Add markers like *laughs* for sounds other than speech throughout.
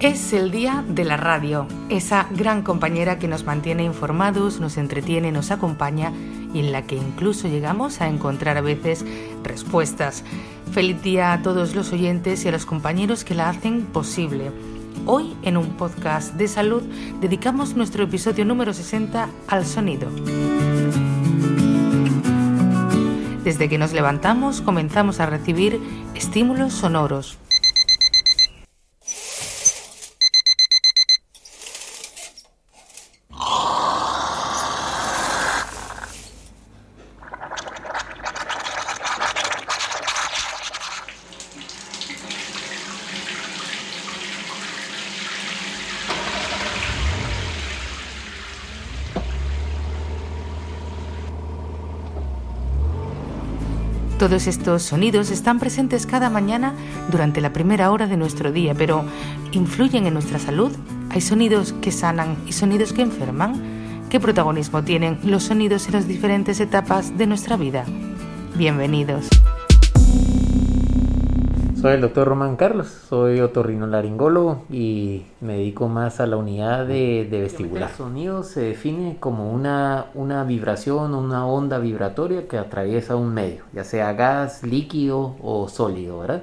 Es el día de la radio, esa gran compañera que nos mantiene informados, nos entretiene, nos acompaña y en la que incluso llegamos a encontrar a veces respuestas. Feliz día a todos los oyentes y a los compañeros que la hacen posible. Hoy en un podcast de salud dedicamos nuestro episodio número 60 al sonido. Desde que nos levantamos comenzamos a recibir estímulos sonoros, Todos estos sonidos están presentes cada mañana durante la primera hora de nuestro día, pero ¿influyen en nuestra salud? ¿Hay sonidos que sanan y sonidos que enferman? ¿Qué protagonismo tienen los sonidos en las diferentes etapas de nuestra vida? Bienvenidos. Soy el doctor Román Carlos, soy otorrinolaringólogo y me dedico más a la unidad de, vestibular. El sonido se define como una, una vibración, una onda vibratoria que atraviesa un medio, ya sea gas, líquido o sólido, ¿verdad?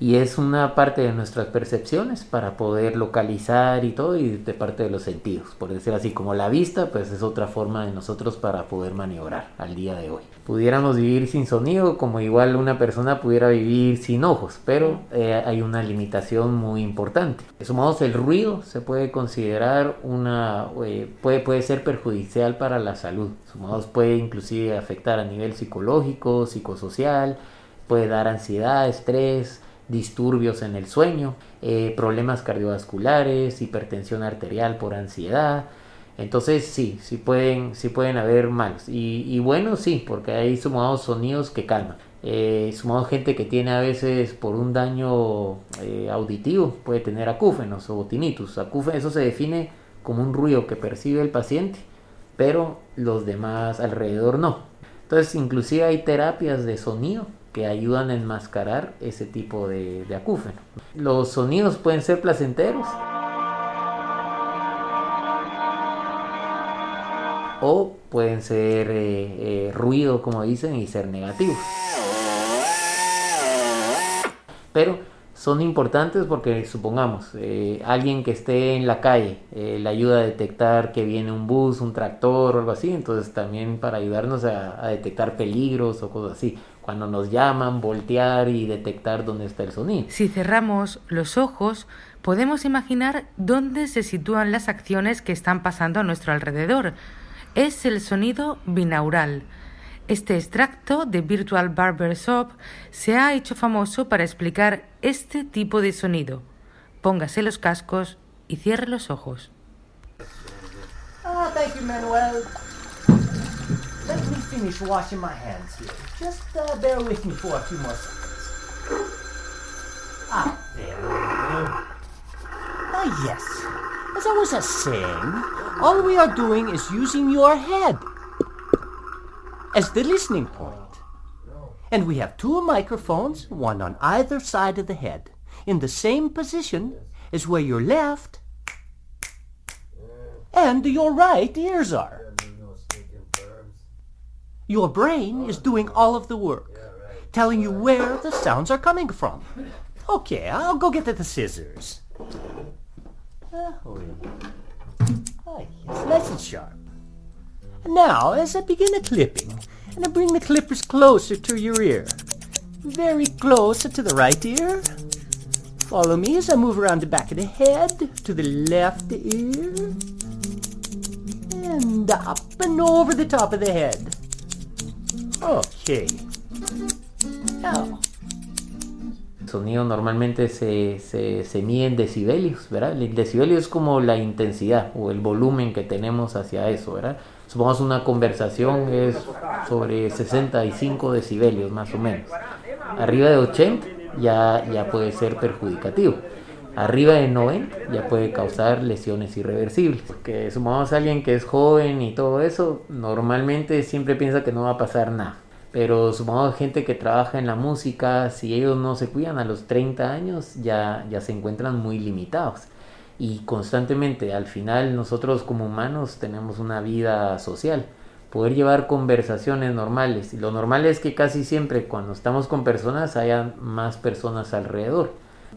Y es una parte de nuestras percepciones para poder localizar y todo y de parte de los sentidos, por decir así, como la vista, pues es otra forma de nosotros para poder maniobrar al día de hoy. Pudiéramos vivir sin sonido como igual una persona pudiera vivir sin ojos, pero eh, hay una limitación muy importante. Sumamos el ruido se puede considerar una, eh, puede, puede ser perjudicial para la salud. Sumados puede inclusive afectar a nivel psicológico, psicosocial, puede dar ansiedad, estrés, disturbios en el sueño, eh, problemas cardiovasculares, hipertensión arterial por ansiedad. Entonces sí, sí pueden, sí pueden haber malos. Y, bueno, sí, porque hay sumados sonidos que calman. Eh, sumado gente que tiene a veces por un daño eh, auditivo, puede tener acúfenos o tinnitus. Acúfenos, eso se define como un ruido que percibe el paciente, pero los demás alrededor no. Entonces inclusive hay terapias de sonido que ayudan a enmascarar ese tipo de, acúfeno. Los sonidos pueden ser placenteros o pueden ser eh, eh, ruido, como dicen, y ser negativos. Pero son importantes porque supongamos eh, alguien que esté en la calle le ayuda a detectar que viene un bus, un tractor o algo así, entonces también para ayudarnos a detectar peligros o cosas así cuando nos llaman, voltear y detectar dónde está el sonido. Si cerramos los ojos, podemos imaginar dónde se sitúan las acciones que están pasando a nuestro alrededor. Es el sonido binaural. Este extracto de Virtual Barber Shop se ha hecho famoso para explicar este tipo de sonido. Póngase los cascos y cierre los ojos. Ah, thank you, Manuel. Let me finish washing my hands here. Just uh, bear with me for a few more seconds. Ah, there we go. Ah, yes. As I was saying, all we are doing is using your head as the listening point. And we have two microphones, one on either side of the head, in the same position as where your left and your right ears are. Your brain is doing all of the work, telling you where the sounds are coming from. Okay, I'll go get the scissors. Oh, yes, nice and sharp. Now, as I begin the clipping, and I bring the clippers closer to your ear, very close to the right ear. Follow me as I move around the back of the head to the left ear, and up and over the top of the head. Ok. El sonido normalmente se, se, mide en decibelios, ¿verdad? El decibelio es como la intensidad o el volumen que tenemos hacia eso, ¿verdad? Supongamos una conversación es sobre 65 decibelios más o menos. Arriba de 80 ya, ya puede ser perjudicativo. Arriba de 90 ya puede causar lesiones irreversibles. Porque sumamos a alguien que es joven y todo eso, normalmente siempre piensa que no va a pasar nada. Pero sumamos a gente que trabaja en la música, si ellos no se cuidan a los 30 años, ya, ya se encuentran muy limitados. Y constantemente al final nosotros como humanos tenemos una vida social. Poder llevar conversaciones normales. Y lo normal es que casi siempre cuando estamos con personas haya más personas alrededor.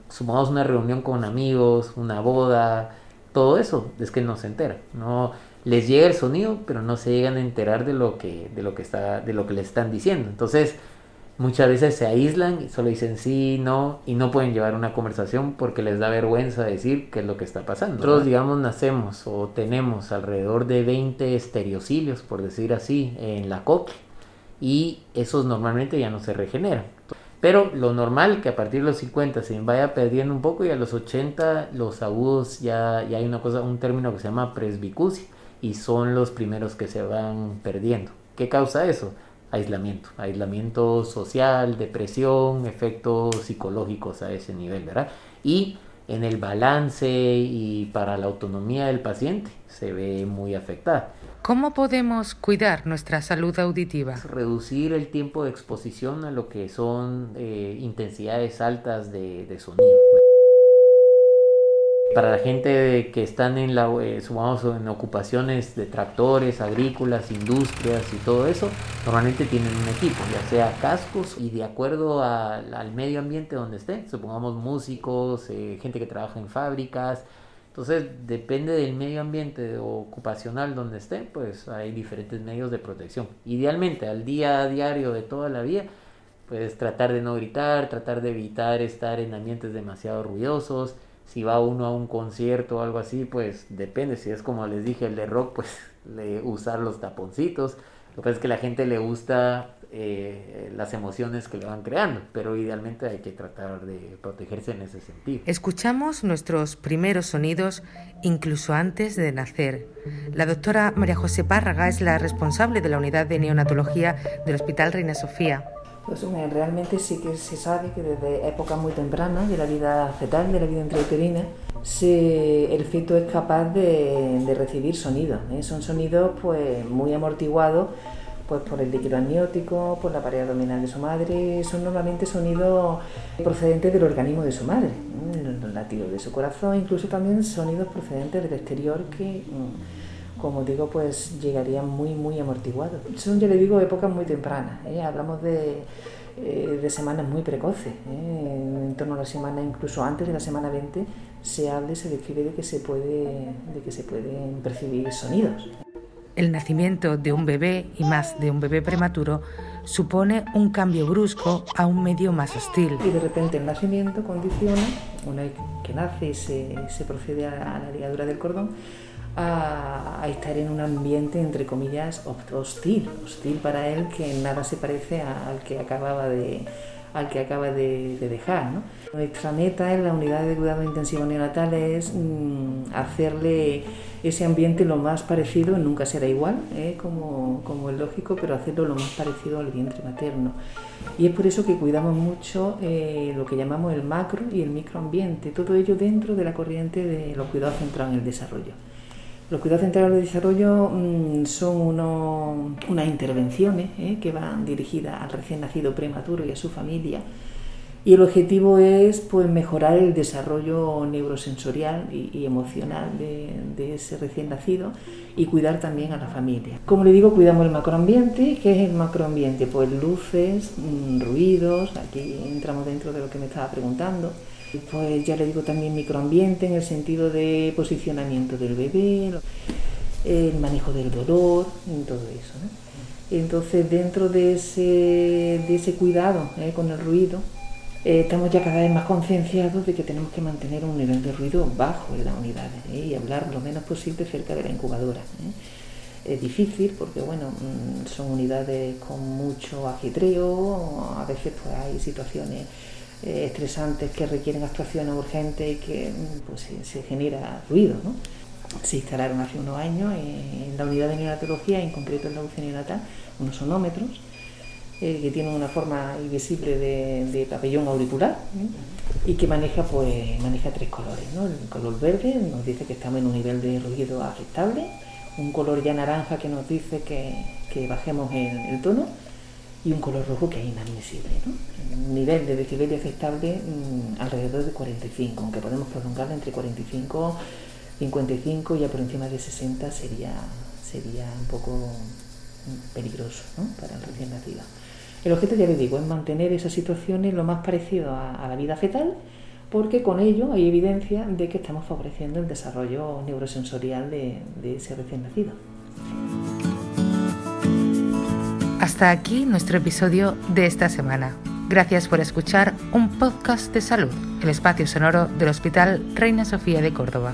Sumamos una reunión con amigos una boda todo eso es que no se entera. No les llega el sonido pero no se llegan a enterar de lo que de lo que está de lo que le están diciendo. Entonces muchas veces se aíslan solo dicen sí, no, y no pueden llevar una conversación porque les da vergüenza decir qué es lo que está pasando. Nosotros, digamos, nacemos o tenemos alrededor de 20 estereocilios, por decir así, en la copia, y esos normalmente ya no se regeneran. Pero lo normal que a partir de los 50 se vaya perdiendo un poco y a los 80 los agudos ya, ya hay una cosa, un término que se llama presbicusia y son los primeros que se van perdiendo. ¿Qué causa eso? Aislamiento, aislamiento social, depresión, efectos psicológicos a ese nivel, ¿verdad? Y en el balance y para la autonomía del paciente se ve muy afectada. ¿Cómo podemos cuidar nuestra salud auditiva? Reducir el tiempo de exposición a lo que son eh, intensidades altas de, de sonido para la gente que están en, la, eh, en ocupaciones de tractores, agrícolas, industrias y todo eso, normalmente tienen un equipo, ya sea cascos y de acuerdo al medio ambiente donde estén, supongamos músicos, eh, gente que trabaja en fábricas, entonces depende del medio ambiente ocupacional donde estén, pues hay diferentes medios de protección. Idealmente al día a diario de toda la vida, pues tratar de no gritar, tratar de evitar estar en ambientes demasiado ruidosos, si va uno a un concierto o algo así, pues depende. Si es como les dije, el de rock, pues *laughs* le, usar los taponcitos. Lo que pasa es que la gente le gusta eh, las emociones que le van creando, pero idealmente hay que tratar de protegerse en ese sentido. Escuchamos nuestros primeros sonidos incluso antes de nacer. La doctora María José Párraga es la responsable de la unidad de neonatología del Hospital Reina Sofía. Pues realmente sí que se sabe que desde épocas muy tempranas de la vida fetal, de la vida intrauterina, el feto es capaz de, recibir sonidos. ¿eh? Son sonidos pues, muy amortiguados pues, por el líquido amniótico, por la pared abdominal de su madre. Son normalmente sonidos procedentes del organismo de su madre, los latidos de su corazón, incluso también sonidos procedentes del exterior que mm, como digo, pues llegarían muy, muy amortiguados. Son, yo le digo, épocas muy tempranas. ¿eh? Hablamos de, eh, de, semanas muy precoces. ¿eh? En torno a la semana, incluso antes de la semana 20, se habla y se describe de que se, puede, de que se pueden percibir sonidos. El nacimiento de un bebé, y más de un bebé prematuro, supone un cambio brusco a un medio más hostil. Y de repente el nacimiento condiciona, una vez que nace y se, se procede a la ligadura del cordón, a, estar en un ambiente, entre comillas, hostil, hostil para él, que nada se parece al que acababa de, al que acaba de, dejar. ¿no? Nuestra meta en la unidad de cuidado intensivo neonatal es mm, hacerle ese ambiente lo más parecido, nunca será igual, ¿eh? como, como, es lógico, pero hacerlo lo más parecido al vientre materno. Y es por eso que cuidamos mucho eh, lo que llamamos el macro y el microambiente, todo ello dentro de la corriente de los cuidados centrados en el desarrollo. Los cuidados centrales de desarrollo mm, son unas intervenciones eh, que van dirigidas al recién nacido prematuro y a su familia. Y el objetivo es pues, mejorar el desarrollo neurosensorial y, emocional de, ese recién nacido y cuidar también a la familia. Como le digo, cuidamos el macroambiente. ¿Qué es el macroambiente? Pues luces, mm, ruidos, aquí entramos dentro de lo que me estaba preguntando pues ya le digo también microambiente en el sentido de posicionamiento del bebé, el manejo del dolor, todo eso. Entonces dentro de ese, de ese cuidado ¿eh? con el ruido, eh, estamos ya cada vez más concienciados de que tenemos que mantener un nivel de ruido bajo en las unidades ¿eh? y hablar lo menos posible cerca de la incubadora. Es difícil porque bueno, mm, son unidades con mucho ajetreo, a veces pues hay situaciones eh, estresantes que requieren actuaciones urgentes y que mm, pues, se, genera ruido. ¿no? Se instalaron hace unos años en la unidad de neonatología, en concreto en la UCI neonatal, unos sonómetros eh, que tienen una forma invisible de, de pabellón auricular y que maneja, pues, maneja tres colores. ¿no? El color verde nos dice que estamos en un nivel de ruido aceptable, un color ya naranja que nos dice que, que bajemos el, el tono y un color rojo que es inadmisible. Un nivel de decibelio aceptable mm, alrededor de 45, aunque podemos prolongarlo entre 45 55 y ya por encima de 60 sería, sería un poco mm, peligroso para el recién nacido. El objeto, ya les digo, es mantener esas situaciones lo más parecido a, la vida fetal, porque con ello hay evidencia de que estamos favoreciendo el desarrollo neurosensorial de ese recién nacido. Hasta aquí nuestro episodio de esta semana. Gracias por escuchar un podcast de salud, el espacio sonoro del Hospital Reina Sofía de Córdoba.